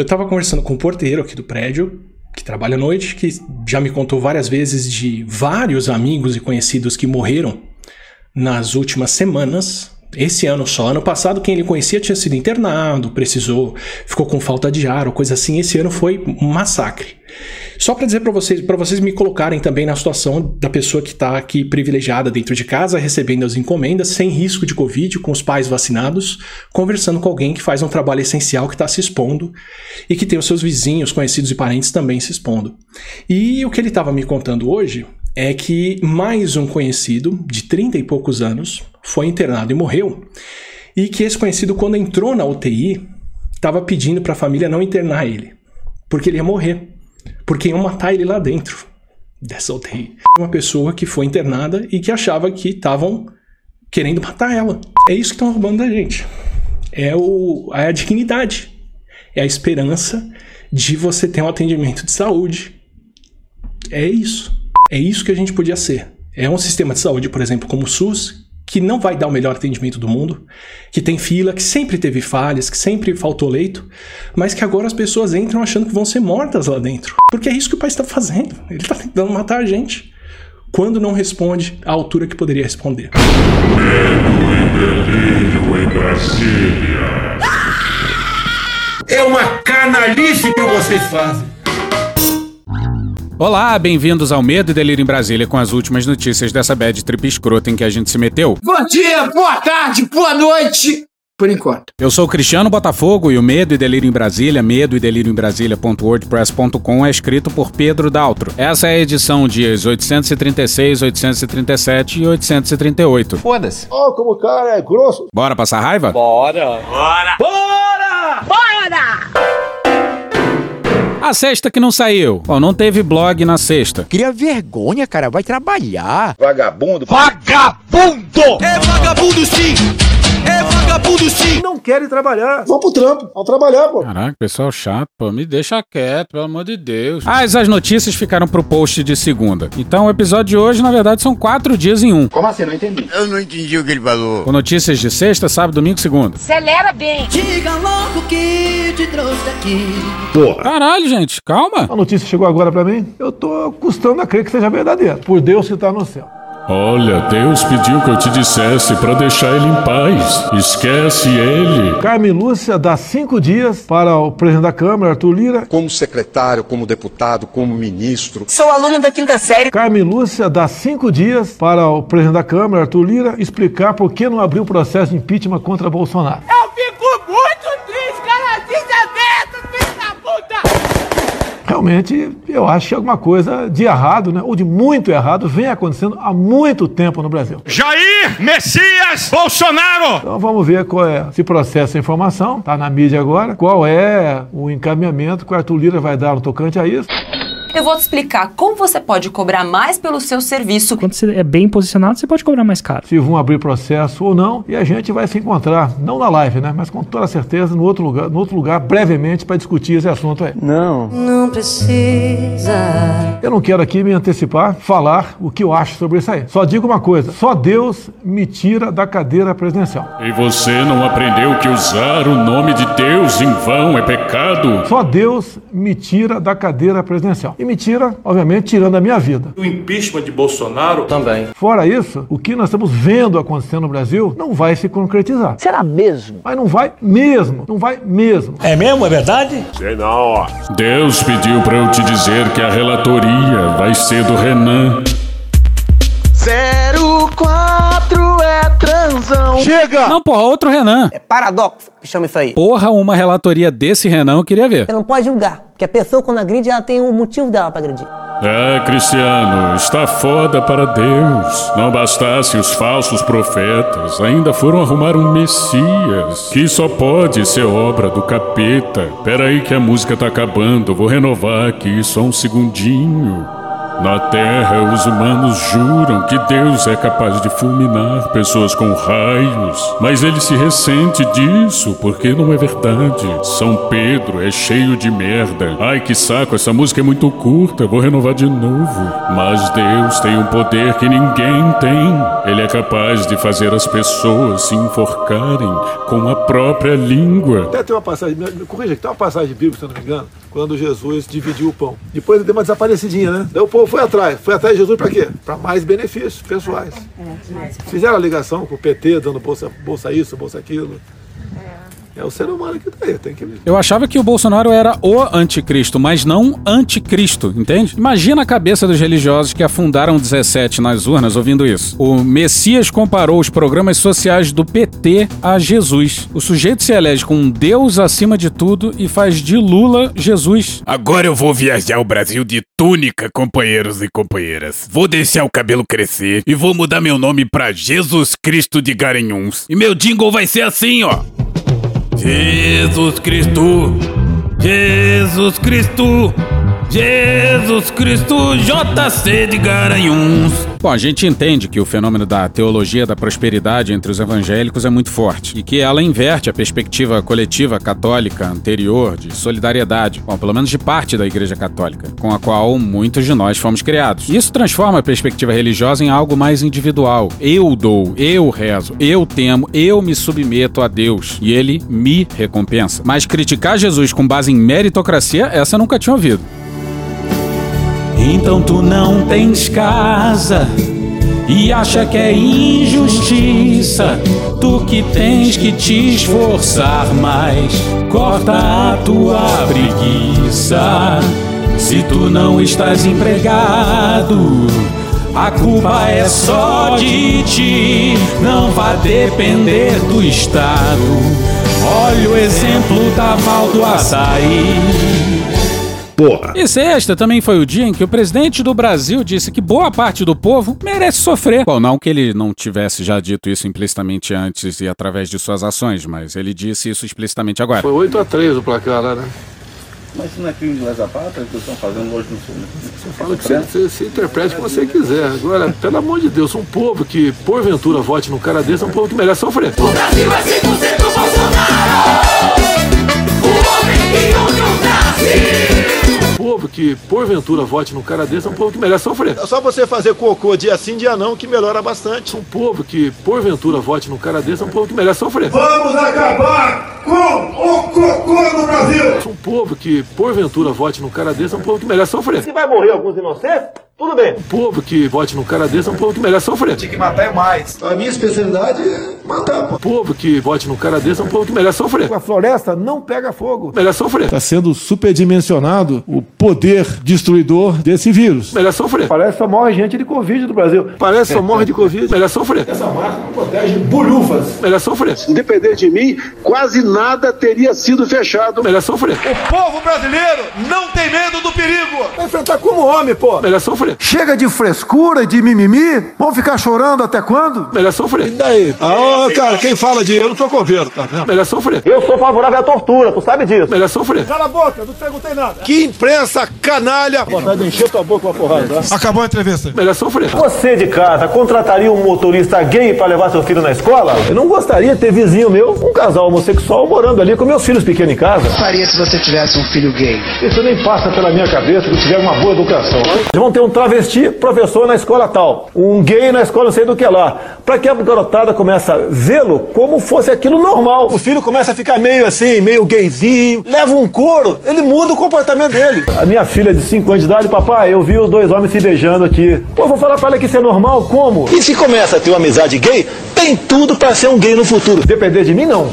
Eu tava conversando com o porteiro aqui do prédio, que trabalha à noite, que já me contou várias vezes de vários amigos e conhecidos que morreram nas últimas semanas. Esse ano só. Ano passado, quem ele conhecia tinha sido internado, precisou, ficou com falta de ar ou coisa assim. Esse ano foi um massacre. Só para dizer para vocês, para vocês me colocarem também na situação da pessoa que está aqui privilegiada dentro de casa, recebendo as encomendas, sem risco de Covid, com os pais vacinados, conversando com alguém que faz um trabalho essencial, que está se expondo e que tem os seus vizinhos, conhecidos e parentes também se expondo. E o que ele estava me contando hoje é que mais um conhecido de 30 e poucos anos foi internado e morreu. E que esse conhecido, quando entrou na UTI, estava pedindo para a família não internar ele, porque ele ia morrer. Porque iam matar ele lá dentro dessa UTI. Uma pessoa que foi internada e que achava que estavam querendo matar ela. É isso que estão roubando da gente. É, o, é a dignidade. É a esperança de você ter um atendimento de saúde. É isso. É isso que a gente podia ser. É um sistema de saúde, por exemplo, como o SUS, que não vai dar o melhor atendimento do mundo, que tem fila, que sempre teve falhas, que sempre faltou leito, mas que agora as pessoas entram achando que vão ser mortas lá dentro. Porque é isso que o pai está fazendo. Ele está tentando matar a gente. Quando não responde à altura que poderia responder. Medo e delírio em Brasília. É uma canalice que vocês fazem. Olá, bem-vindos ao Medo e Delírio em Brasília com as últimas notícias dessa bad trip escrota em que a gente se meteu. Bom dia, boa tarde, boa noite. Por enquanto. Eu sou o Cristiano Botafogo e o Medo e Delírio em Brasília, medo e delírio em Brasília.wordpress.com é escrito por Pedro Daltro. Essa é a edição dias 836, 837 e 838. Foda-se. Ó, como o cara é grosso. Bora passar raiva? Bora. A sexta que não saiu. Bom, não teve blog na sexta. Cria vergonha, cara. Vai trabalhar. Vagabundo. Vagabundo! É vagabundo sim! Vagabundo sim! Não querem trabalhar. Vão pro trampo. Vão trabalhar, pô. Caraca, pessoal chato, pô. Me deixa quieto, pelo amor de Deus. Mas as notícias ficaram pro post de segunda. Então o episódio de hoje, na verdade, são quatro dias em um. Como assim? Não entendi. Eu não entendi o que ele falou. Com notícias de sexta, sábado, domingo, segunda. Acelera bem. Diga logo que te trouxe aqui. Caralho, gente, calma. A notícia chegou agora pra mim. Eu tô custando a crer que seja verdadeira. Por Deus que tá no céu. Olha, Deus pediu que eu te dissesse para deixar ele em paz. Esquece ele. Carmen Lúcia dá cinco dias para o presidente da Câmara, Arthur Lira. como secretário, como deputado, como ministro. Sou aluna da quinta série. Carmen Lúcia dá cinco dias para o presidente da Câmara, Arthur Lira, explicar por que não abriu processo de impeachment contra Bolsonaro. Eu fico muito triste, cara. Desaberto, filho da puta. Realmente, eu acho que alguma coisa de errado, né, ou de muito errado, vem acontecendo há muito tempo no Brasil. Jair Messias Bolsonaro! Então vamos ver qual é esse processo de informação, tá na mídia agora, qual é o encaminhamento que o Arthur Lira vai dar no tocante a isso. Eu vou te explicar como você pode cobrar mais pelo seu serviço. Quando você é bem posicionado, você pode cobrar mais caro. se vão abrir processo ou não, e a gente vai se encontrar, não na live, né, mas com toda certeza no outro lugar, no outro lugar brevemente para discutir esse assunto aí. Não. Não precisa. Eu não quero aqui me antecipar, falar o que eu acho sobre isso aí. Só digo uma coisa, só Deus me tira da cadeira presidencial. E você não aprendeu que usar o nome de Deus em vão é pecado? Só Deus me tira da cadeira presidencial. E me tira, obviamente, tirando a minha vida. O impeachment de Bolsonaro Também. Fora isso, o que nós estamos vendo acontecendo no Brasil não vai se concretizar. Será mesmo? Mas não vai mesmo, não vai mesmo. É mesmo? É verdade? Sei não. Deus pediu para eu te dizer que a relatoria vai ser do Renan. 04 é transão. Chega! Não, porra, outro Renan. É paradoxo que chama isso aí. Porra, uma relatoria desse Renan eu queria ver. Você não pode julgar. Porque a pessoa, quando agride, ela tem um motivo dela pra agredir. É, Cristiano, está foda para Deus. Não bastasse os falsos profetas, ainda foram arrumar um Messias, que só pode ser obra do capeta. Pera aí que a música tá acabando, vou renovar aqui só um segundinho. Na Terra, os humanos juram que Deus é capaz de fulminar pessoas com raios, mas ele se ressente disso porque não é verdade. São Pedro é cheio de merda. Ai que saco, essa música é muito curta, vou renovar de novo. Mas Deus tem um poder que ninguém tem. Ele é capaz de fazer as pessoas se enforcarem com a própria língua. Até tem uma passagem, corrija, tem uma passagem bíblica, se eu não me engano, quando Jesus dividiu o pão. Depois ele deu uma desaparecidinha, né? Daí o povo foi atrás. Foi atrás de Jesus para quê? Para mais benefícios pessoais. Fizeram a ligação com o PT, dando bolsa, bolsa isso, bolsa aquilo. É o ser humano que tá aí, tem que Eu achava que o Bolsonaro era o anticristo, mas não anticristo, entende? Imagina a cabeça dos religiosos que afundaram 17 nas urnas ouvindo isso. O Messias comparou os programas sociais do PT a Jesus. O sujeito se elege com um Deus acima de tudo e faz de Lula Jesus. Agora eu vou viajar o Brasil de túnica, companheiros e companheiras. Vou deixar o cabelo crescer e vou mudar meu nome pra Jesus Cristo de Garanhuns. E meu jingle vai ser assim, ó. Jesus Cristo, Jesus Cristo, Jesus Cristo, JC de Garanhuns. Bom, a gente entende que o fenômeno da teologia da prosperidade entre os evangélicos é muito forte e que ela inverte a perspectiva coletiva católica anterior de solidariedade, bom, pelo menos de parte da Igreja Católica, com a qual muitos de nós fomos criados. Isso transforma a perspectiva religiosa em algo mais individual. Eu dou, eu rezo, eu temo, eu me submeto a Deus e ele me recompensa. Mas criticar Jesus com base em meritocracia, essa eu nunca tinha ouvido. Então tu não tens casa e acha que é injustiça. Tu que tens que te esforçar mais, corta a tua preguiça. Se tu não estás empregado, a culpa é só de ti, não vai depender do Estado. Olha o exemplo da Val do Açaí. Porra. E sexta também foi o dia em que o presidente do Brasil disse que boa parte do povo merece sofrer. Bom, não que ele não tivesse já dito isso implicitamente antes e através de suas ações, mas ele disse isso explicitamente agora. Foi 8x3 o placar lá, né? Mas isso não é crime de lesa pátria que estão fazendo hoje no sul, né? Você fala que você, você, você interprete como você quiser. Agora, pelo amor de Deus, um povo que porventura vote num cara desse é um povo que merece sofrer. O Brasil é 100% Bolsonaro! O homem que não nasce! Um povo que porventura vote num cara desse é um povo que merece sofrer. É só você fazer cocô dia sim, dia não, que melhora bastante. Um povo que porventura vote num cara desse é um povo que merece sofrer. Vamos acabar com o cocô no Brasil! Um povo que porventura vote num cara desse é um povo que merece sofrer. Se vai morrer alguns inocentes, tudo bem. Um povo que vote num cara desse é um povo que merece sofrer. Tinha que matar é mais. A minha especialidade é matar, pô. Um povo que vote num cara desse é um povo que merece sofrer. A floresta não pega fogo. Merece sofrer. Está sendo superdimensionado o poder destruidor desse vírus. Merece sofrer. Parece que só morre gente de Covid no Brasil. Parece que só morre de Covid. Merece sofrer. Essa máscara não protege bolhufas. Merece sofrer. Se depender de mim, quase nada teria sido fechado. Merece sofrer. O povo brasileiro não tem medo do perigo. Vai enfrentar como homem, pô. Merece sofrer. Chega de frescura e de mimimi. Vão ficar chorando até quando? Merece sofrer. E daí? Ah, oh, cara, quem fala de eu não sou coveiro, tá vendo? Merece sofrer. Eu sou favorável à tortura, tu sabe disso. Merece sofrer. Cala a boca, não te perguntei nada. Que imprensa canalha. Vontade de encher tua boca com a porrada. Tá? Acabou a entrevista. Merece sofrer. Você de casa contrataria um motorista gay para levar seu filho na escola? Eu não gostaria de ter vizinho meu, um casal homossexual, morando ali com meus filhos pequenos em casa. O que faria se você tivesse um filho gay? Isso nem passa pela minha cabeça que eu tiver uma boa educação. Eles vão ter um travesti professor na escola tal, um gay na escola não sei do que lá, para que a garotada comece a vê-lo como fosse aquilo normal. O filho começa a ficar meio assim, meio gayzinho, leva um couro, ele muda o comportamento dele. A minha filha de 5 anos de idade, papai, eu vi os dois homens se beijando aqui. Pô, vou falar pra ela que isso é normal, como? E se começa a ter uma amizade gay, tem tudo para ser um gay no futuro. Depender de mim, não.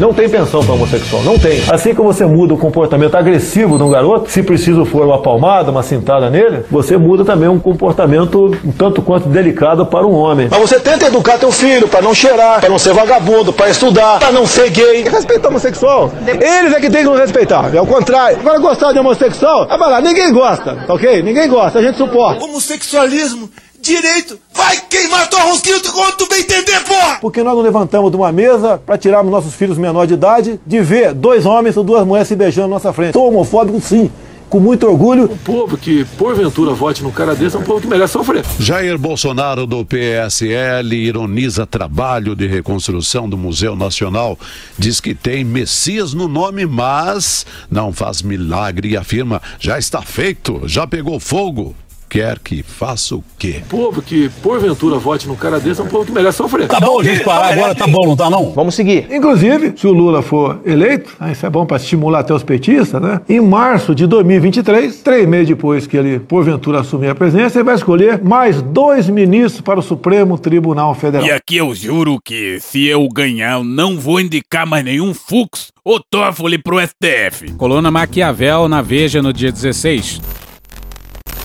Não tem pensão para homossexual, não tem. Assim que você muda o comportamento agressivo de um garoto, se preciso for uma palmada, uma cintada nele, você muda também um comportamento um tanto quanto delicado para um homem. Mas você tenta educar teu filho para não cheirar, para não ser vagabundo, para estudar, para não ser gay. Respeitar o homossexual. Eles é que tem que nos respeitar, é o contrário. Agora gostar de homossexual, ah, vai lá, ninguém gosta, ok? Ninguém gosta, a gente suporta. Homossexualismo direito. Vai queimar tua rosquinha quando tu bem entender, porra! Porque nós não levantamos de uma mesa para tirarmos nossos filhos menores de idade de ver dois homens ou duas mulheres se beijando na nossa frente. Sou homofóbico, sim. com muito orgulho. Um povo que, porventura, vote num cara desse é um povo que merece sofrer. Jair Bolsonaro do PSL ironiza trabalho de reconstrução do Museu Nacional. Diz que tem Messias no nome, mas não faz milagre e afirma: já está feito, já pegou fogo quer que faça o quê? Um povo que, porventura, vote num cara desse é um povo que merece sofrer. Tá bom, gente, parar agora, tá bom, não tá não? Vamos seguir. Inclusive, se o Lula for eleito, isso é bom para estimular até os petistas, né? Em março de 2023, três meses depois que ele, porventura, assumir a presidência, ele vai escolher mais dois ministros para o Supremo Tribunal Federal. E aqui eu juro que, se eu ganhar, eu não vou indicar mais nenhum Fux ou Toffoli pro STF. Coluna Maquiavel na Veja no dia 16.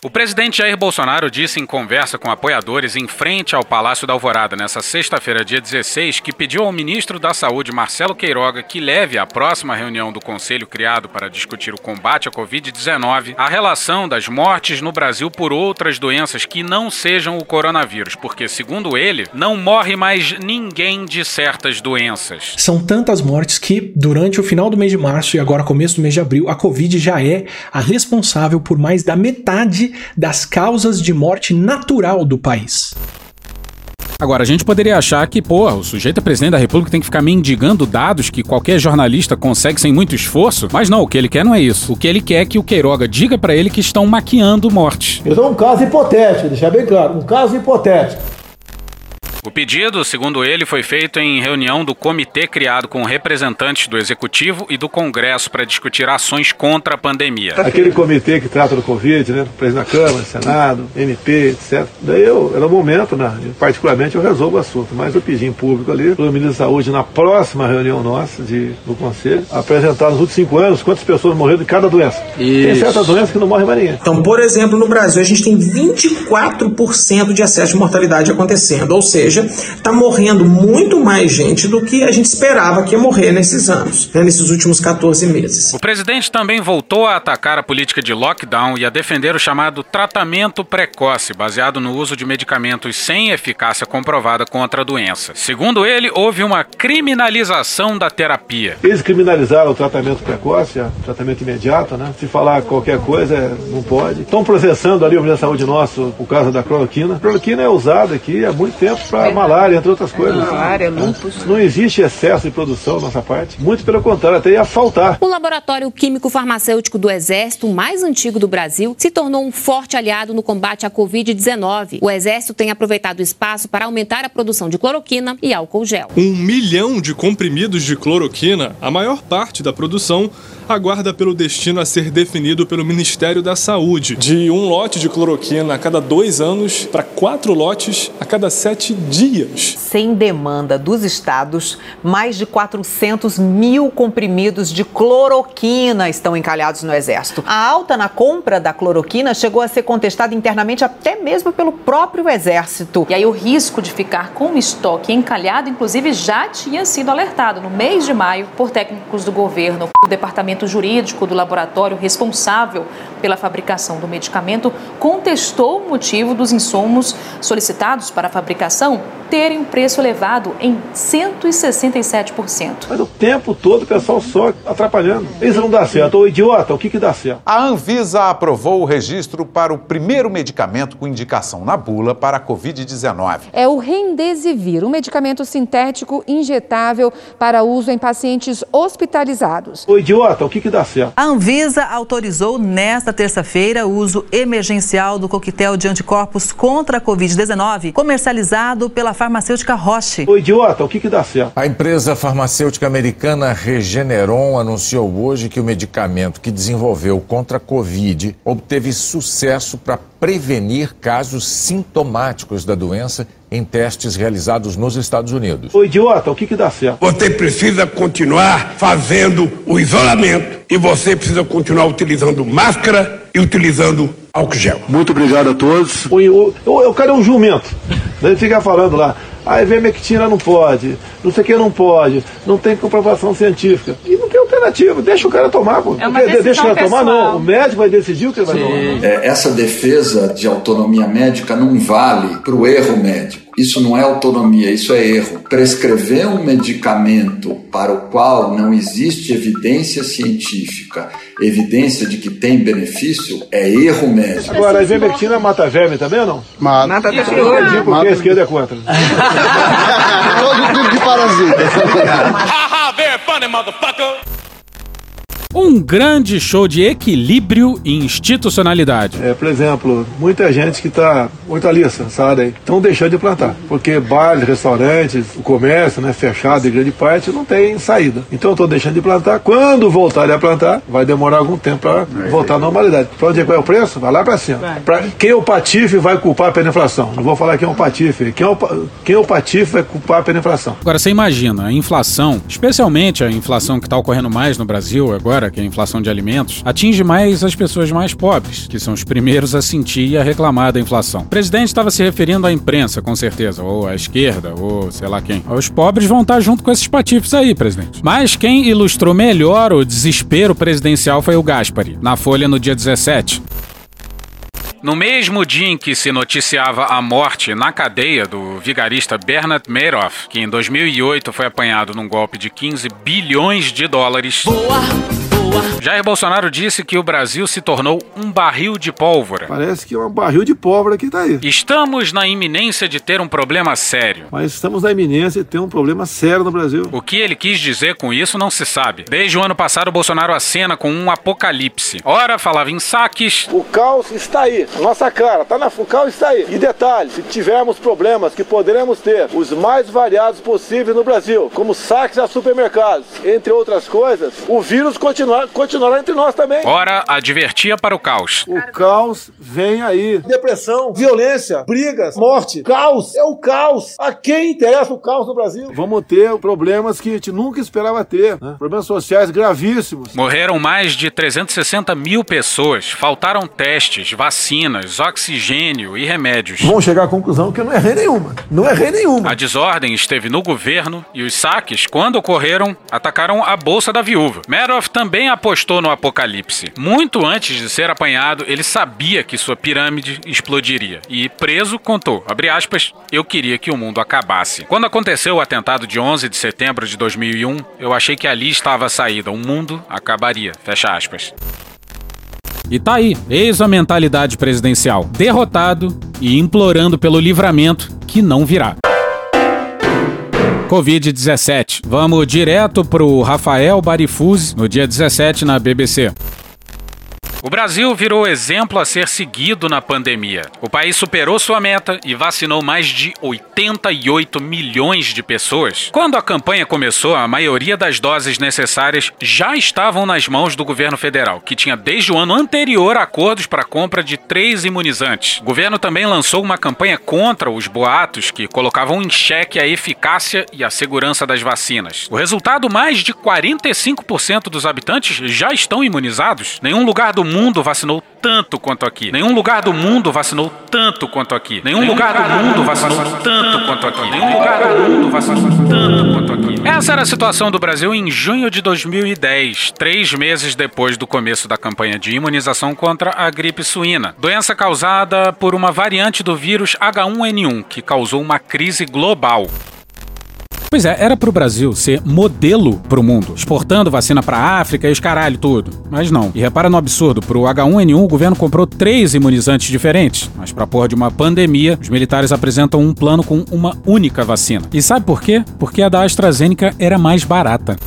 O presidente Jair Bolsonaro disse em conversa com apoiadores em frente ao Palácio da Alvorada nesta sexta-feira, dia 16, que pediu ao ministro da Saúde, Marcelo Queiroga, que leve à próxima reunião do conselho criado para discutir o combate à Covid-19 a relação das mortes no Brasil por outras doenças que não sejam o coronavírus, porque, segundo ele, não morre mais ninguém de certas doenças. São tantas mortes que, durante o final do mês de março e agora começo do mês de abril, a Covid já é a responsável por mais da metade das causas de morte natural do país. Agora, a gente poderia achar que, pô, o sujeito é presidente da república tem que ficar mendigando dados que qualquer jornalista consegue sem muito esforço, mas não, o que ele quer não é isso. O que ele quer é que o Queiroga diga para ele que estão maquiando mortes. Eu dou um caso hipotético, deixar bem claro, um caso hipotético. O pedido, segundo ele, foi feito em reunião do comitê criado com representantes do Executivo e do Congresso para discutir ações contra a pandemia. Aquele comitê que trata do Covid, né? Presidente da Câmara, Senado, MP, etc. Daí eu, era o momento, né? Particularmente eu resolvo o assunto, mas eu pedi em público ali, pelo ministro da Saúde, na próxima reunião nossa de, do Conselho, apresentar nos últimos cinco anos quantas pessoas morreram de cada doença. Tem Isso. certas doenças que não morre mais ninguém. Então, por exemplo, no Brasil a gente tem 24% de excesso de mortalidade acontecendo, ou seja, está morrendo muito mais gente do que a gente esperava que ia morrer nesses anos, né, nesses últimos 14 meses. O presidente também voltou a atacar a política de lockdown e a defender o chamado tratamento precoce, baseado no uso de medicamentos sem eficácia comprovada contra a doença. Segundo ele, houve uma criminalização da terapia. Eles criminalizaram o tratamento precoce, o tratamento imediato, né? Se falar qualquer coisa, não pode. Estão processando ali o Ministério da Saúde nosso por causa da cloroquina. A cloroquina é usada aqui há muito tempo para malária, entre outras coisas. Malária, lúpus. Não existe excesso de produção da nossa parte. Muito pelo contrário, até ia faltar. O laboratório químico farmacêutico do Exército, o mais antigo do Brasil, se tornou um forte aliado no combate à Covid-19. O Exército tem aproveitado o espaço para aumentar a produção de cloroquina e álcool gel. Um milhão de comprimidos de cloroquina, a maior parte da produção, aguarda pelo destino a ser definido pelo Ministério da Saúde. De um lote de cloroquina a cada dois anos para quatro lotes a cada sete dias. Sem demanda dos estados, mais de 400 mil comprimidos de cloroquina estão encalhados no Exército. A alta na compra da cloroquina chegou a ser contestada internamente até mesmo pelo próprio Exército. E aí o risco de ficar com o estoque encalhado, inclusive, já tinha sido alertado no mês de maio por técnicos do governo. O departamento jurídico do laboratório responsável pela fabricação do medicamento contestou o motivo dos insumos solicitados para a fabricação terem um preço elevado em 167%. Mas o tempo todo o pessoal só atrapalhando. Isso não dá certo. Ô idiota, o que que dá certo? A Anvisa aprovou o registro para o primeiro medicamento com indicação na bula para a Covid-19. É o Remdesivir, um medicamento sintético injetável para uso em pacientes hospitalizados. Ô idiota, o que que dá certo? A Anvisa autorizou nesta terça-feira o uso emergencial do coquetel de anticorpos contra a Covid-19, comercializado pela farmacêutica Roche. Ô idiota, o que que dá certo? A empresa farmacêutica americana Regeneron anunciou hoje que o medicamento que desenvolveu contra a Covid obteve sucesso para prevenir casos sintomáticos da doença em testes realizados nos Estados Unidos. Ô idiota, o que que dá certo? Você precisa continuar fazendo o isolamento e você precisa continuar utilizando máscara e utilizando álcool gel. Muito obrigado a todos. O, o, o, eu quero um jumento. Ele fica falando lá, a ivermectina não pode, não sei o que não pode, não tem comprovação científica. E não tem alternativa, deixa o cara tomar. Pô. É deixa o cara tomar, não. O médico vai decidir o que ele vai tomar. É, essa defesa de autonomia médica não vale para o erro médico. Isso não é autonomia, isso é erro. Prescrever um medicamento para o qual não existe evidência científica, evidência de que tem benefício, é erro médico. Agora, a ivermectina mata verme também ou não? Mata. Mata Entendi porque a esquerda é contra. Todo tipo de parasita. Haha, very funny, motherfucker. Um grande show de equilíbrio e institucionalidade. É, por exemplo, muita gente que está hortaliça aí, estão deixando de plantar, porque bares, restaurantes, o comércio, né, fechado em grande parte, não tem saída. Então estão deixando de plantar. Quando voltarem a plantar, vai demorar algum tempo para voltar à normalidade. Para onde é que vai o preço? Vai lá para cima. Pra quem é o patife vai culpar pela inflação? Não vou falar quem é o patife. Quem é o, quem é o patife vai culpar pela inflação. Agora, você imagina, a inflação, especialmente a inflação que está ocorrendo mais no Brasil agora, que é a inflação de alimentos, atinge mais as pessoas mais pobres, que são os primeiros a sentir e a reclamar da inflação. O presidente estava se referindo à imprensa, com certeza, ou à esquerda, ou sei lá quem. Os pobres vão estar junto com esses patifes aí, presidente. Mas quem ilustrou melhor o desespero presidencial foi o Gaspari, na Folha no dia 17. No mesmo dia em que se noticiava a morte na cadeia do vigarista Bernard Madoff, que em 2008 foi apanhado num golpe de 15 bilhões de dólares, agua. Jair Bolsonaro disse que o Brasil se tornou um barril de pólvora. Parece que é um barril de pólvora que está aí. Estamos na iminência de ter um problema sério. Mas estamos na iminência de ter um problema sério no Brasil. O que ele quis dizer com isso não se sabe. Desde o ano passado, Bolsonaro acena com um apocalipse. Ora falava em saques, O caos está aí, nossa cara, tá na, o caos está aí. E detalhe, se tivermos problemas que poderemos ter, os mais variados possíveis no Brasil, como saques a supermercados, entre outras coisas, o vírus continuar, continuará entre nós também. ora advertia para o caos. O caos vem aí. Depressão, violência, brigas, morte. Caos, é o caos. A quem interessa o caos no Brasil? Vamos ter problemas que a gente nunca esperava ter. né? Problemas sociais gravíssimos. Morreram mais de 360 mil pessoas, faltaram testes, vacinas, oxigênio e remédios. Vão chegar à conclusão que eu não errei nenhuma. Não errei nenhuma. A desordem esteve no governo e os saques, quando ocorreram, atacaram a bolsa da viúva. Madoff também apostou no apocalipse. Muito antes de ser apanhado, ele sabia que sua pirâmide explodiria. E preso, contou, aspas, eu queria que o mundo acabasse. Quando aconteceu o atentado de 11 de setembro de 2001, eu achei que ali estava a saída, o mundo acabaria, fecha aspas. E tá aí, eis a mentalidade presidencial, derrotado e implorando pelo livramento que não virá. Covid-17. Vamos direto pro Rafael Barifuzzi no dia 17 na BBC. O Brasil virou exemplo a ser seguido na pandemia. O país superou sua meta e vacinou mais de 88 milhões de pessoas. Quando a campanha começou, a maioria das doses necessárias já estavam nas mãos do governo federal, que tinha desde o ano anterior acordos para a compra de três imunizantes. O governo também lançou uma campanha contra os boatos que colocavam em xeque a eficácia e a segurança das vacinas. O resultado: mais de 45% dos habitantes já estão imunizados. Nenhum lugar do vacinou tanto quanto aqui. Nenhum lugar do mundo vacinou tanto quanto aqui. Nenhum lugar do mundo vacinou tanto quanto aqui. Nenhum lugar do mundo vacinou tanto quanto aqui. Essa era a situação do Brasil em junho de 2010, três meses depois do começo da campanha de imunização contra a gripe suína, doença causada por uma variante do vírus H1N1 que causou uma crise global. Pois é, era pro Brasil ser modelo pro mundo, exportando vacina pra África e os caralho tudo. Mas não. E repara no absurdo, pro H1N1 o governo comprou três imunizantes diferentes, mas pra porra de uma pandemia, os militares apresentam um plano com uma única vacina. E sabe por quê? Porque a da AstraZeneca era mais barata.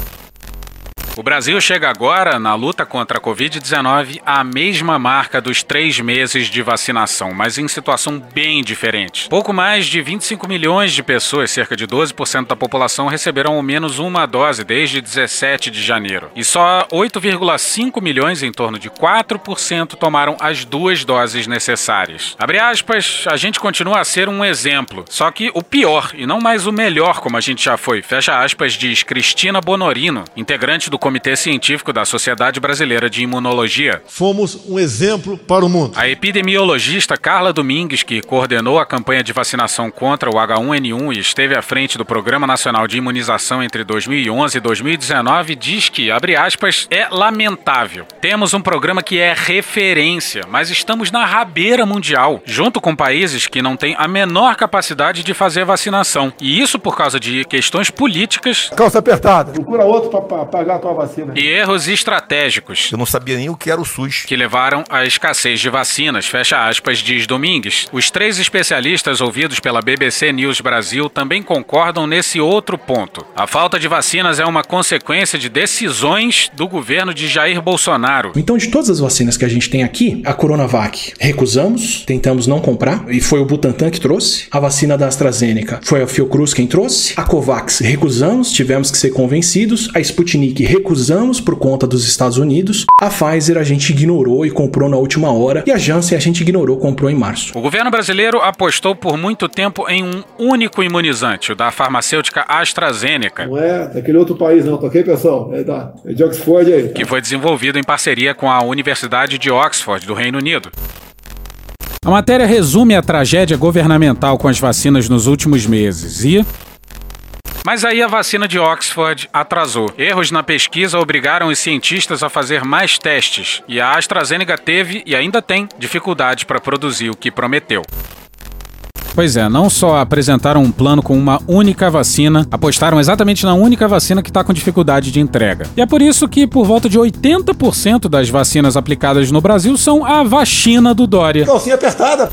O Brasil chega agora, na luta contra a Covid-19, à mesma marca dos três meses de vacinação, mas em situação bem diferente. Pouco mais de 25 milhões de pessoas, cerca de 12% da população, receberam ao menos uma dose desde 17 de janeiro. E só 8,5 milhões, em torno de 4%, tomaram as duas doses necessárias. Abre aspas, a gente continua a ser um exemplo, só que o pior e não mais o melhor, como a gente já foi. Fecha aspas, diz Cristina Bonorino, integrante do Comitê Científico da Sociedade Brasileira de Imunologia. Fomos um exemplo para o mundo. A epidemiologista Carla Domingues, que coordenou a campanha de vacinação contra o H1N1 e esteve à frente do Programa Nacional de Imunização entre 2011 e 2019, diz que, abre aspas, é lamentável. Temos um programa que é referência, mas estamos na rabeira mundial, junto com países que não têm a menor capacidade de fazer vacinação. E isso por causa de questões políticas. Calça apertada. Procura outro para pagar a tua vacina. E erros estratégicos. Eu não sabia nem o que era o SUS. Que levaram à escassez de vacinas, fecha aspas, diz Domingues. Os três especialistas ouvidos pela BBC News Brasil também concordam nesse outro ponto. A falta de vacinas é uma consequência de decisões do governo de Jair Bolsonaro. Então, de todas as vacinas que a gente tem aqui, a Coronavac recusamos, tentamos não comprar, e foi o Butantan que trouxe. A vacina da AstraZeneca foi a Fiocruz quem trouxe. A Covax recusamos, tivemos que ser convencidos. A Sputnik recusamos por conta dos Estados Unidos. A Pfizer a gente ignorou e comprou na última hora. E a Janssen a gente ignorou, comprou em março. O governo brasileiro apostou por muito tempo em um único imunizante, o da farmacêutica AstraZeneca. Não é daquele outro país, não, tá ok, pessoal? É, da, é de Oxford aí. Que foi desenvolvido em parceria com a Universidade de Oxford, do Reino Unido. A matéria resume a tragédia governamental com as vacinas nos últimos meses e. Mas aí a vacina de Oxford atrasou. Erros na pesquisa obrigaram os cientistas a fazer mais testes, e a AstraZeneca teve e ainda tem dificuldades para produzir o que prometeu. Pois é, não só apresentaram um plano com uma única vacina, apostaram exatamente na única vacina que está com dificuldade de entrega. E é por isso que por volta de 80% das vacinas aplicadas no Brasil são a vacina do Dória. Calcinha apertada.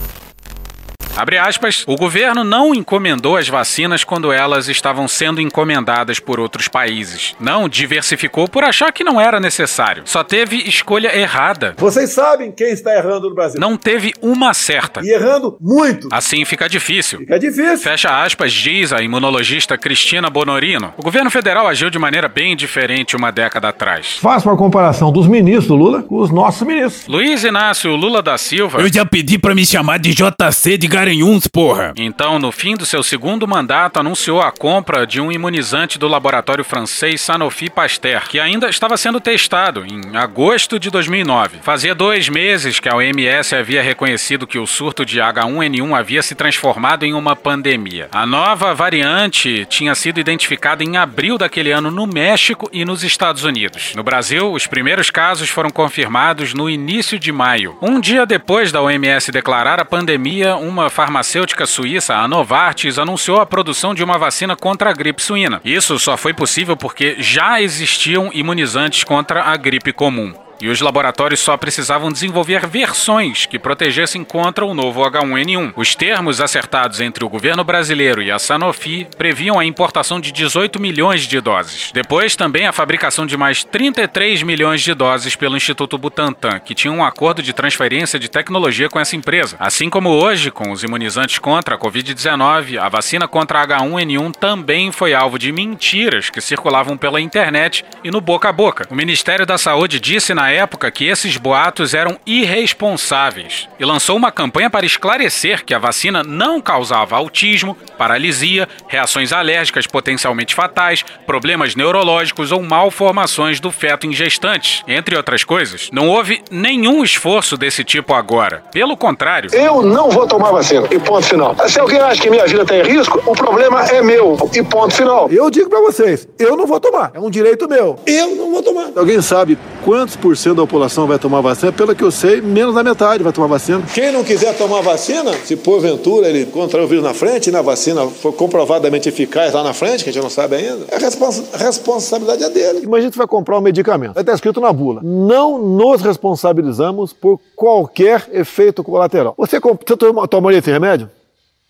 Abre aspas, o governo não encomendou as vacinas quando elas estavam sendo encomendadas por outros países. Não diversificou por achar que não era necessário. Só teve escolha errada. Vocês sabem quem está errando no Brasil. Não teve uma certa. E errando muito. Assim fica difícil. Fica difícil. Fecha aspas, diz a imunologista Cristina Bonorino. O governo federal agiu de maneira bem diferente uma década atrás. Faça uma comparação dos ministros do Lula com os nossos ministros. Luiz Inácio Lula da Silva. Eu já pedi para me chamar de JC de Garanhuns, porra. Então, no fim do seu segundo mandato, anunciou a compra de um imunizante do laboratório francês Sanofi Pasteur, que ainda estava sendo testado em agosto de 2009. Fazia dois meses que a OMS havia reconhecido que o surto de H1N1 havia se transformado em uma pandemia. A nova variante tinha sido identificada em abril daquele ano no México e nos Estados Unidos. No Brasil, os primeiros casos foram confirmados no início de maio. Um dia depois da OMS declarar a pandemia, uma farmacêutica suíça, a Novartis, anunciou a produção de uma vacina contra a gripe suína. Isso só foi possível porque já existiam imunizantes contra a gripe comum. E os laboratórios só precisavam desenvolver versões que protegessem contra o novo H1N1. Os termos acertados entre o governo brasileiro e a Sanofi previam a importação de 18 milhões de doses. Depois, também a fabricação de mais 33 milhões de doses pelo Instituto Butantan, que tinha um acordo de transferência de tecnologia com essa empresa. Assim como hoje, com os imunizantes contra a Covid-19, a vacina contra H1N1 também foi alvo de mentiras que circulavam pela internet e no boca a boca. O Ministério da Saúde disse na época que esses boatos eram irresponsáveis e lançou uma campanha para esclarecer que a vacina não causava autismo, paralisia, reações alérgicas potencialmente fatais, problemas neurológicos ou malformações do feto em gestantes, entre outras coisas. Não houve nenhum esforço desse tipo agora. Pelo contrário. Eu não vou tomar vacina. E ponto final. Se alguém acha que minha vida está em risco, o problema é meu. E ponto final. Eu digo para vocês, eu não vou tomar. É um direito meu. Eu não vou tomar. Alguém sabe quantos por cento da população vai tomar vacina? Pelo que eu sei, menos da metade vai tomar vacina. Quem não quiser tomar vacina, se porventura ele contrair o vírus na frente e na vacina for comprovadamente eficaz lá na frente, que a gente não sabe ainda, a, respons a responsabilidade é dele. Imagina que vai comprar um medicamento. Vai estar escrito na bula. Não nos responsabilizamos por qualquer efeito colateral. Você, você tomaria esse remédio?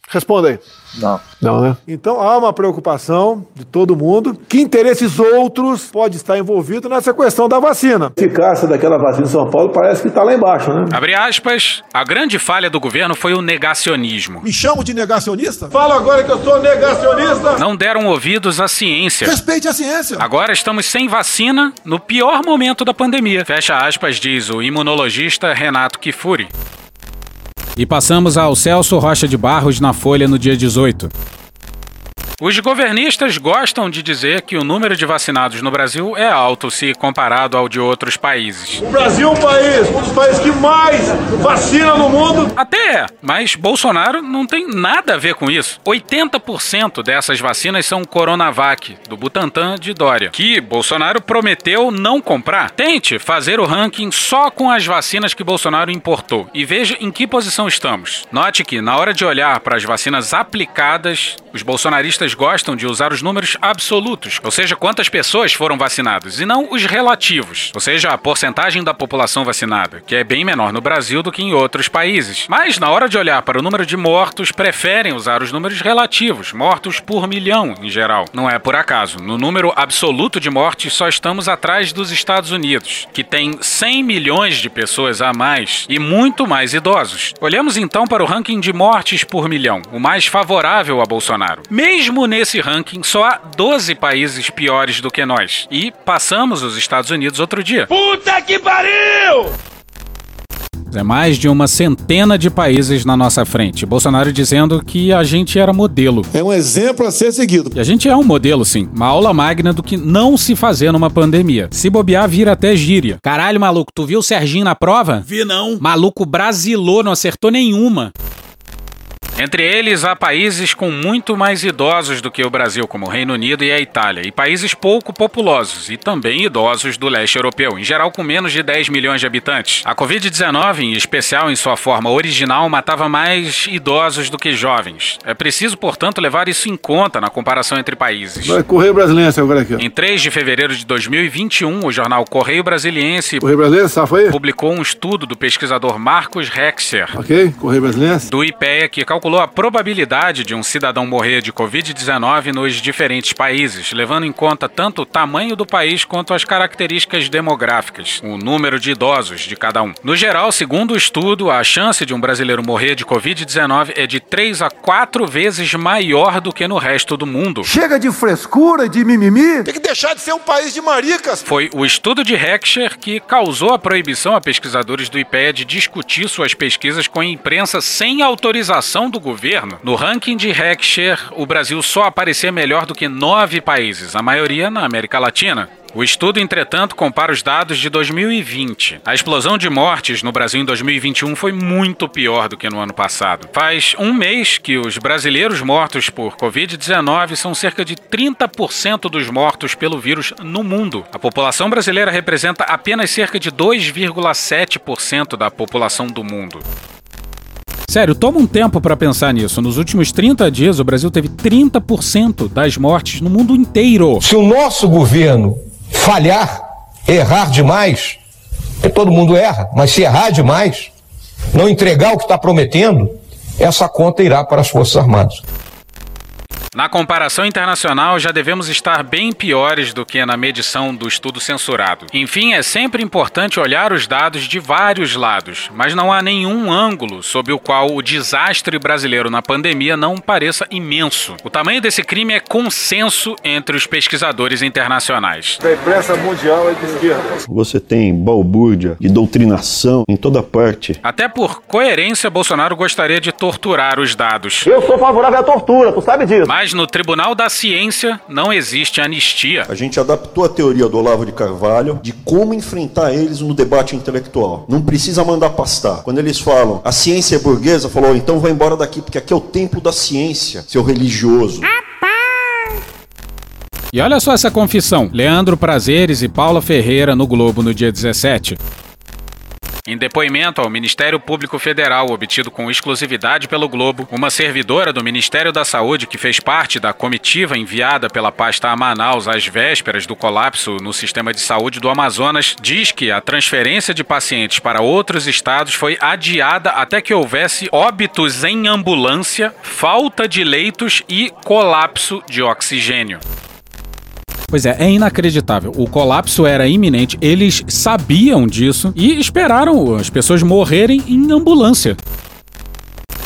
Responda aí. Não. Não, né? Então há uma preocupação de todo mundo. Que interesses outros pode estar envolvido nessa questão da vacina? A eficácia daquela vacina em São Paulo parece que está lá embaixo, né? Abre aspas. A grande falha do governo foi o negacionismo. Me chamo de negacionista? Fala agora que eu sou negacionista. Não deram ouvidos à ciência. Respeite a ciência. Agora estamos sem vacina no pior momento da pandemia. Fecha aspas, diz o imunologista Renato Kifuri. E passamos ao Celso Rocha de Barros na Folha no dia 18. Os governistas gostam de dizer que o número de vacinados no Brasil é alto se comparado ao de outros países. O Brasil é um país, um dos países que mais vacina no mundo. Até é, mas Bolsonaro não tem nada a ver com isso. 80% dessas vacinas são Coronavac, do Butantan de Dória, que Bolsonaro prometeu não comprar. Tente fazer o ranking só com as vacinas que Bolsonaro importou e veja em que posição estamos. Note que, na hora de olhar para as vacinas aplicadas, os bolsonaristas gostam de usar os números absolutos, ou seja, quantas pessoas foram vacinadas, e não os relativos, ou seja, a porcentagem da população vacinada, que é bem menor no Brasil do que em outros países. Mas, na hora de olhar para o número de mortos, preferem usar os números relativos, mortos por milhão em geral. Não é por acaso. No número absoluto de mortes, só estamos atrás dos Estados Unidos, que tem 100 milhões de pessoas a mais e muito mais idosos. Olhamos então para o ranking de mortes por milhão, o mais favorável a Bolsonaro. Mesmo nesse ranking, só há 12 países piores do que nós. E passamos os Estados Unidos outro dia. Puta que pariu! É mais de uma centena de países na nossa frente. Bolsonaro dizendo que a gente era modelo. É um exemplo a ser seguido. E a gente é um modelo, sim. Uma aula magna do que não se fazer numa pandemia. Se bobear, vira até gíria. Caralho, maluco, tu viu o Serginho na prova? Vi não. Maluco brasilou, não acertou nenhuma. Entre eles, há países com muito mais idosos do que o Brasil, como o Reino Unido e a Itália, e países pouco populosos, e também idosos do leste europeu, em geral com menos de 10 milhões de habitantes. A Covid-19, em especial em sua forma original, matava mais idosos do que jovens. É preciso, portanto, levar isso em conta na comparação entre países. Vai, Correio Brasiliense agora aqui. ó. Em 3 de fevereiro de 2021, o jornal Correio Brasiliense Correio Brasiliense, publicou um estudo do pesquisador Marcos Rexer, Ok? Correio Brasiliense. do IPEA que calculou a probabilidade de um cidadão morrer de Covid-19 nos diferentes países, levando em conta tanto o tamanho do país quanto as características demográficas, o número de idosos de cada um. No geral, segundo o estudo, a chance de um brasileiro morrer de Covid-19 é de 3 a 4 vezes maior do que no resto do mundo. Chega de frescura, de mimimi. Tem que deixar de ser um país de maricas. Foi o estudo de Heckscher que causou a proibição a pesquisadores do IPEA de discutir suas pesquisas com a imprensa sem autorização do governo. No ranking de Heckscher, o Brasil só aparecia melhor do que nove países, a maioria na América Latina. O estudo, entretanto, compara os dados de 2020. A explosão de mortes no Brasil em 2021 foi muito pior do que no ano passado. Faz um mês que os brasileiros mortos por Covid-19 são cerca de 30% dos mortos pelo vírus no mundo. A população brasileira representa apenas cerca de 2,7% da população do mundo. Sério, toma um tempo pra pensar nisso. Nos últimos 30 dias, o Brasil teve 30% das mortes no mundo inteiro. Se o nosso governo falhar, errar demais, porque todo mundo erra, mas se errar demais, não entregar o que está prometendo, essa conta irá para as Forças Armadas. Na comparação internacional, já devemos estar bem piores do que na medição do estudo censurado. Enfim, é sempre importante olhar os dados de vários lados, mas não há nenhum ângulo sob o qual o desastre brasileiro na pandemia não pareça imenso. O tamanho desse crime é consenso entre os pesquisadores internacionais. Da imprensa mundial é de esquerda. Você tem balbúrdia e doutrinação em toda parte. Até por coerência, Bolsonaro gostaria de torturar os dados. Eu sou favorável à tortura, tu sabe disso. Mas no Tribunal da Ciência não existe anistia. A gente adaptou a teoria do Olavo de Carvalho de como enfrentar eles no debate intelectual. Não precisa mandar pastar. Quando eles falam a ciência é burguesa, falou, então vai embora daqui, porque aqui é o templo da ciência, seu religioso. E olha só essa confissão. Leandro Prazeres e Paula Ferreira no Globo no dia 17. Em depoimento ao Ministério Público Federal, obtido com exclusividade pelo Globo, uma servidora do Ministério da Saúde que fez parte da comitiva enviada pela pasta a Manaus às vésperas do colapso no sistema de saúde do Amazonas diz que a transferência de pacientes para outros estados foi adiada até que houvesse óbitos em ambulância, falta de leitos e colapso de oxigênio. Pois é, é inacreditável. O colapso era iminente, eles sabiam disso e esperaram as pessoas morrerem em ambulância.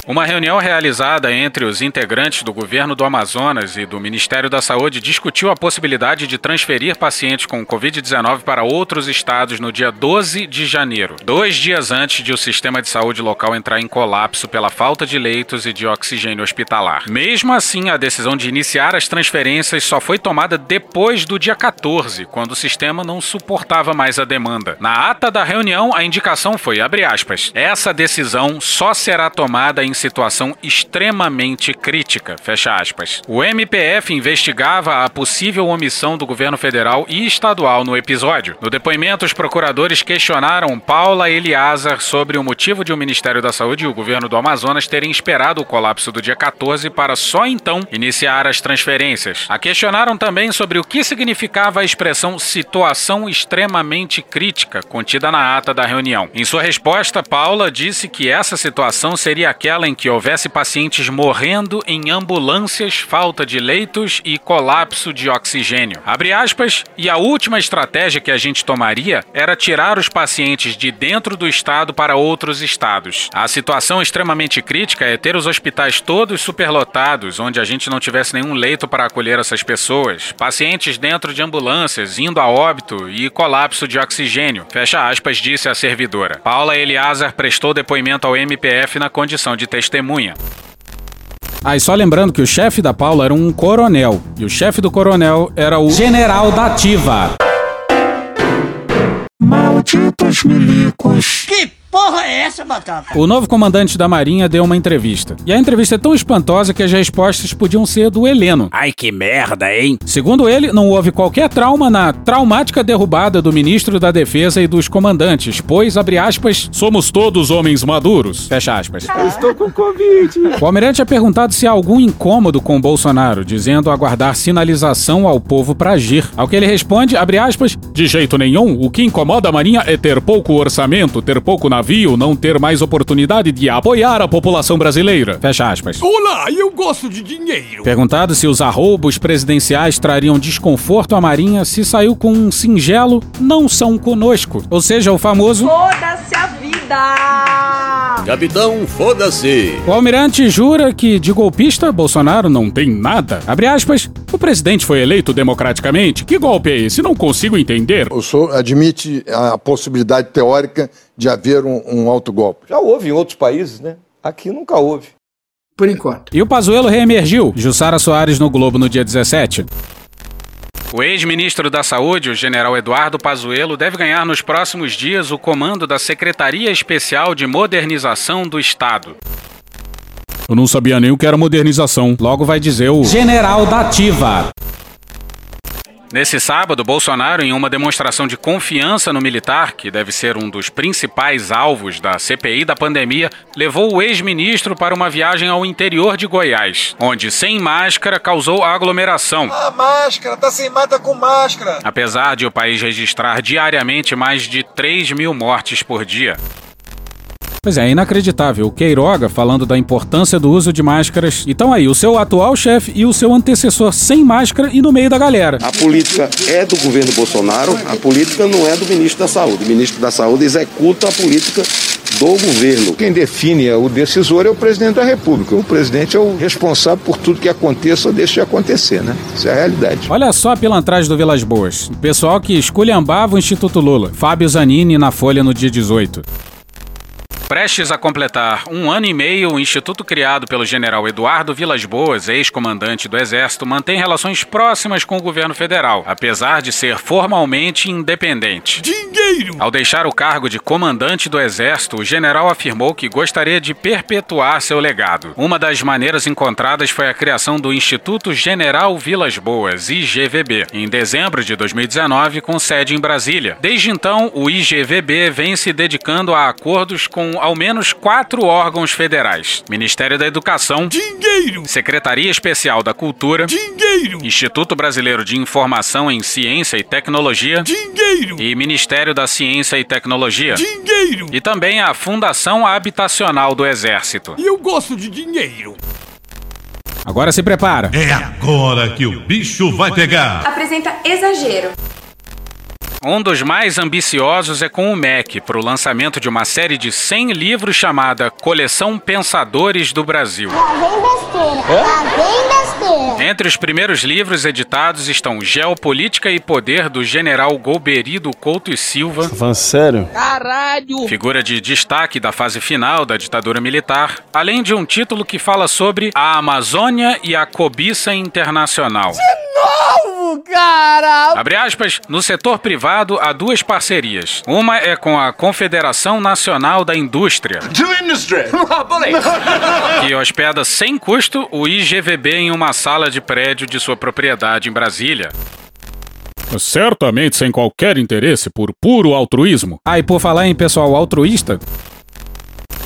Uma reunião realizada entre os integrantes do governo do Amazonas e do Ministério da Saúde discutiu a possibilidade de transferir pacientes com Covid-19 para outros estados no dia 12 de janeiro, dois dias antes de o sistema de saúde local entrar em colapso pela falta de leitos e de oxigênio hospitalar. Mesmo assim, a decisão de iniciar as transferências só foi tomada depois do dia 14, quando o sistema não suportava mais a demanda. Na ata da reunião, a indicação foi, aspas, essa decisão só será tomada em situação extremamente crítica, fecha aspas. O MPF investigava a possível omissão do governo federal e estadual no episódio. No depoimento, os procuradores questionaram Paula Eliazar sobre o motivo de o Ministério da Saúde e o governo do Amazonas terem esperado o colapso do dia 14 para só então iniciar as transferências. A questionaram também sobre o que significava a expressão situação extremamente crítica contida na ata da reunião. Em sua resposta, Paula disse que essa situação seria aquela em que houvesse pacientes morrendo em ambulâncias, falta de leitos e colapso de oxigênio. Abre aspas, e a última estratégia que a gente tomaria era tirar os pacientes de dentro do estado para outros estados. A situação extremamente crítica é ter os hospitais todos superlotados, onde a gente não tivesse nenhum leito para acolher essas pessoas, pacientes dentro de ambulâncias indo a óbito e colapso de oxigênio. Fecha aspas, disse a servidora. Paula Eliazar prestou depoimento ao MPF na condição de testemunha. Ah, e só lembrando que o chefe da Paula era um coronel, e o chefe do coronel era o general da ativa. Malditos milicos. Que porra é essa, Batata? O novo comandante da Marinha deu uma entrevista. E a entrevista é tão espantosa que as respostas podiam ser do Heleno. Ai, que merda, hein? Segundo ele, não houve qualquer trauma na traumática derrubada do ministro da Defesa e dos comandantes, pois, abre aspas, somos todos homens maduros. Fecha aspas. Eu estou com Covid. O almirante é perguntado se há algum incômodo com Bolsonaro, dizendo aguardar sinalização ao povo para agir. Ao que ele responde, abre aspas, de jeito nenhum, o que incomoda a Marinha é ter pouco orçamento, ter pouco navio, não ter mais oportunidade de apoiar a população brasileira. Fecha aspas. Olá, eu gosto de dinheiro. Perguntado se os arroubos presidenciais trariam desconforto à Marinha, se saiu com um singelo não são conosco. Ou seja, o famoso Foda-se a vida. Capitão, foda-se. O almirante jura que de golpista Bolsonaro não tem nada. Abre aspas. O presidente foi eleito democraticamente. Que golpe é esse? Não consigo entender. O senhor admite a possibilidade teórica de haver um, um autogolpe? Já houve em outros países, né? Aqui nunca houve. Por enquanto. E o Pazuello reemergiu. Jussara Soares no Globo no dia 17. O ex-ministro da Saúde, o general Eduardo Pazuello, deve ganhar nos próximos dias o comando da Secretaria Especial de Modernização do Estado. Eu não sabia nem o que era modernização. Logo vai dizer o general da ativa. Nesse sábado, Bolsonaro, em uma demonstração de confiança no militar, que deve ser um dos principais alvos da CPI da pandemia, levou o ex-ministro para uma viagem ao interior de Goiás, onde, sem máscara, causou aglomeração. A máscara, tá sem mata com máscara. Apesar de o país registrar diariamente mais de 3 mil mortes por dia. Pois é, inacreditável. O Queiroga falando da importância do uso de máscaras. Então aí, o seu atual chefe e o seu antecessor sem máscara e no meio da galera. A política é do governo Bolsonaro, a política não é do ministro da Saúde. O ministro da Saúde executa a política do governo. Quem define o decisor é o presidente da República. O presidente é o responsável por tudo que aconteça ou deixe de acontecer, né? Isso é a realidade. Olha só a pilantragem do Vilas Boas. O pessoal que esculhambava o Instituto Lula. Fábio Zanini na Folha no dia 18. Prestes a completar um ano e meio, o instituto criado pelo general Eduardo Vilas Boas, ex-comandante do Exército, mantém relações próximas com o governo federal, apesar de ser formalmente independente. Dinheiro! Ao deixar o cargo de comandante do Exército, o general afirmou que gostaria de perpetuar seu legado. Uma das maneiras encontradas foi a criação do Instituto General Vilas Boas, IGVB, em dezembro de 2019, com sede em Brasília. Desde então, o IGVB vem se dedicando a acordos com ao menos quatro órgãos federais: Ministério da Educação, Dinheiro! Secretaria Especial da Cultura, Dinheiro! Instituto Brasileiro de Informação em Ciência e Tecnologia, Dinheiro! e Ministério da Ciência e Tecnologia, Dinheiro! e também a Fundação Habitacional do Exército. E eu gosto de dinheiro. Agora se prepara. É agora que o bicho vai pegar. Apresenta exagero. Um dos mais ambiciosos é com o MEC, para o lançamento de uma série de 100 livros chamada Coleção Pensadores do Brasil. Vem besteira. Lá vem besteira. Entre os primeiros livros editados estão Geopolítica e Poder do General Golberido Couto e Silva. Falando sério? Caralho. Figura de destaque da fase final da ditadura militar, além de um título que fala sobre a Amazônia e a cobiça internacional. Novo, cara. Abre aspas, no setor privado há duas parcerias. Uma é com a Confederação Nacional da Indústria, To industry. que hospeda sem custo o IGVB em uma sala de prédio de sua propriedade em Brasília. Certamente sem qualquer interesse por puro altruísmo. Ah, e por falar em pessoal altruísta,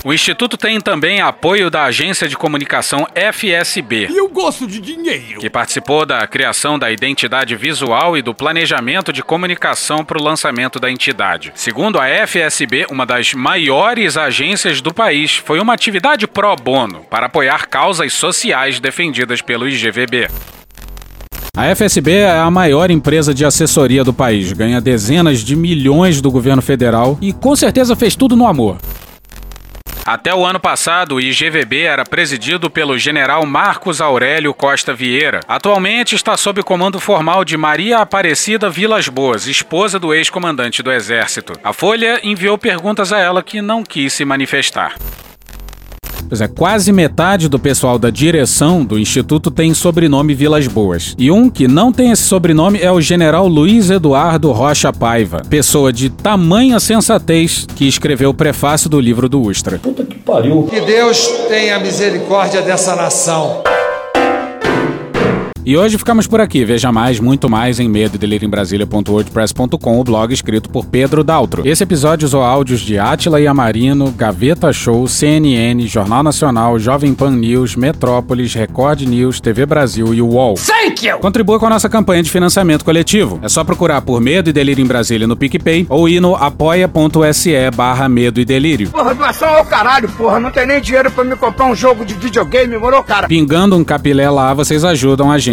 o Instituto tem também apoio da agência de comunicação FSB, Eu gosto de dinheiro. que participou da criação da identidade visual e do planejamento de comunicação para o lançamento da entidade. Segundo a FSB, uma das maiores agências do país, foi uma atividade pró bono para apoiar causas sociais defendidas pelo IGVB. A FSB é a maior empresa de assessoria do país, ganha dezenas de milhões do governo federal e com certeza fez tudo no amor. Até o ano passado, o IGVB era presidido pelo general Marcos Aurélio Costa Vieira. Atualmente está sob comando formal de Maria Aparecida Vilas Boas, esposa do ex-comandante do Exército. A Folha enviou perguntas a ela que não quis se manifestar. Pois é, quase metade do pessoal da direção do Instituto tem sobrenome Vilas Boas. E um que não tem esse sobrenome é o general Luiz Eduardo Rocha Paiva, pessoa de tamanha sensatez que escreveu o prefácio do livro do Ustra. Pariu. Que Deus tenha misericórdia dessa nação. E hoje ficamos por aqui. Veja mais, muito mais em medo em Brasília.wordpress.com, o blog escrito por Pedro Daltro. Esse episódio usou áudios de Átila e Amarino, Gaveta Show, CNN, Jornal Nacional, Jovem Pan News, Metrópolis, Record News, TV Brasil e UOL. Thank you. Contribua com a nossa campanha de financiamento coletivo. É só procurar por Medo e Delírio em Brasília no PicPay ou ir no apoia.se barra Medo e Delírio. Porra, doação ao caralho, porra. Não tem nem dinheiro pra me comprar um jogo de videogame, moro, cara? Pingando um capilé lá, vocês ajudam a gente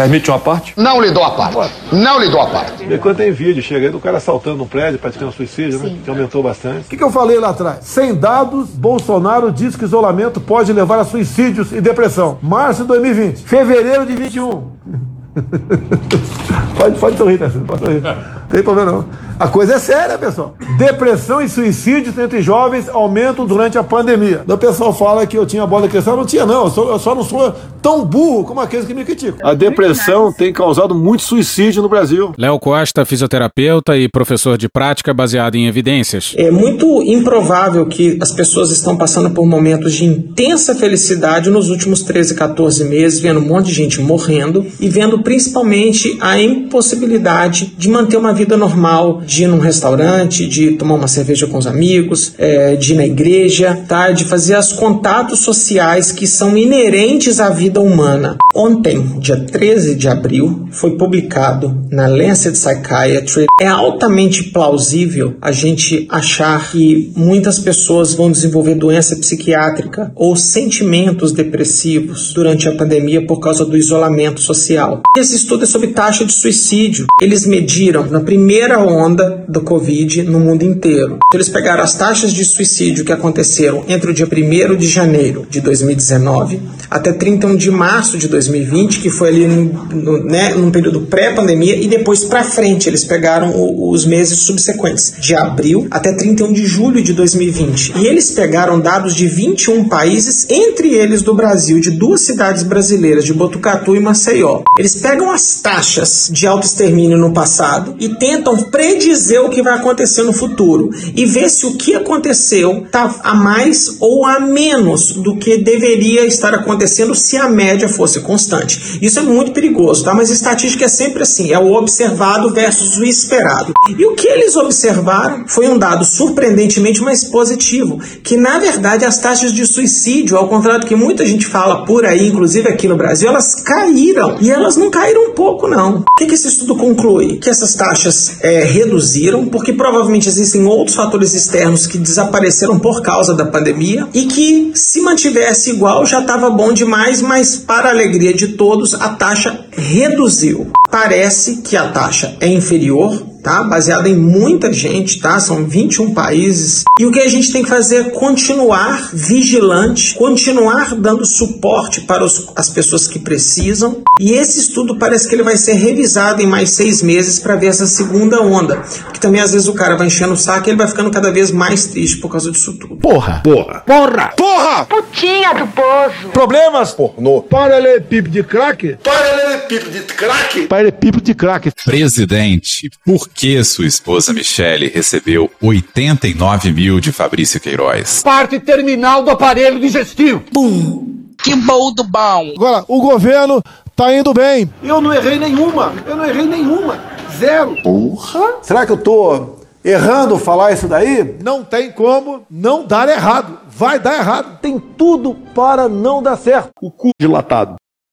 Permite uma parte? Não lhe dou a parte. Não lhe dou a parte. E quando tem vídeo, chega aí do cara saltando um prédio praticando suicídio, né? Que aumentou bastante. O que, que eu falei lá atrás? Sem dados, Bolsonaro diz que isolamento pode levar a suicídios e depressão. Março de 2020. Fevereiro de 21. pode, pode sorrir, né? Pode sorrir. Não tem problema não. A coisa é séria, pessoal. Depressão e suicídios entre jovens aumentam durante a pandemia. O pessoal fala que eu tinha bola de cristal. Eu não tinha, não. Eu, sou- eu só não sou tão burro como aqueles que me criticam. A depressão tem causado muito suicídio no Brasil. Léo Costa, fisioterapeuta e professor de prática baseado em evidências. É muito improvável que as pessoas estão passando por momentos de intensa felicidade nos últimos 13, 14 meses, vendo um monte de gente morrendo e vendo principalmente a impossibilidade de manter uma vida normal, de ir num restaurante, de tomar uma cerveja com os amigos, é, de ir na igreja, tá? de fazer os contatos sociais que são inerentes à vida humana. Ontem, dia 13 de abril, foi publicado na Lancet Psychiatry. É altamente plausível a gente achar que muitas pessoas vão desenvolver doença psiquiátrica ou sentimentos depressivos durante a pandemia por causa do isolamento social. Esse estudo é sobre taxa de suicídio. Eles mediram na primeira onda do Covid no mundo inteiro. Eles pegaram as taxas de suicídio que aconteceram entre o dia 1 de janeiro de 2019 até 31 de março de 2020, que foi ali no, no, né, num período pré-pandemia, e depois para frente eles pegaram o- os meses subsequentes, de abril até 31 de julho de 2020. E eles pegaram dados de 21 países, entre eles do Brasil, de duas cidades brasileiras, de Botucatu e Maceió. Eles pegam as taxas de autoextermínio no passado e tentam dizer o que vai acontecer no futuro e ver se o que aconteceu está a mais ou a menos do que deveria estar acontecendo se a média fosse constante. Isso é muito perigoso, tá? Mas estatística é sempre assim, é o observado versus o esperado. E o que eles observaram foi um dado surpreendentemente mais positivo, que na verdade as taxas de suicídio, ao contrário do que muita gente fala por aí, inclusive aqui no Brasil, elas caíram e elas não caíram um pouco não. O que, que esse estudo conclui? Que essas taxas é, reduziram, porque provavelmente existem outros fatores externos que desapareceram por causa da pandemia e que se mantivesse igual já estava bom demais, mas para a alegria de todos a taxa reduziu. Parece que a taxa é inferior tá? Baseada em muita gente, tá? São 21 países. E o que a gente tem que fazer é continuar vigilante, continuar dando suporte para os, as pessoas que precisam. E esse estudo parece que ele vai ser revisado em mais seis meses para ver essa segunda onda. Porque também às vezes o cara vai enchendo o saco e ele vai ficando cada vez mais triste por causa disso tudo. Porra! Porra! Porra! Porra! Putinha do poço! Problemas? Pornô. Paralelepípedo de crack? Paralelepípedo de crack? Paralelepípedo de crack. Presidente, por que sua esposa Michele recebeu 89 mil de Fabrício Queiroz? Parte terminal do aparelho digestivo. Pum! Que bom do bom! Agora, o governo tá indo bem. Eu não errei nenhuma. Eu não errei nenhuma. Zero. Porra! Será que eu tô errando falar isso daí? Não tem como não dar errado. Vai dar errado. Tem tudo para não dar certo. O cu dilatado.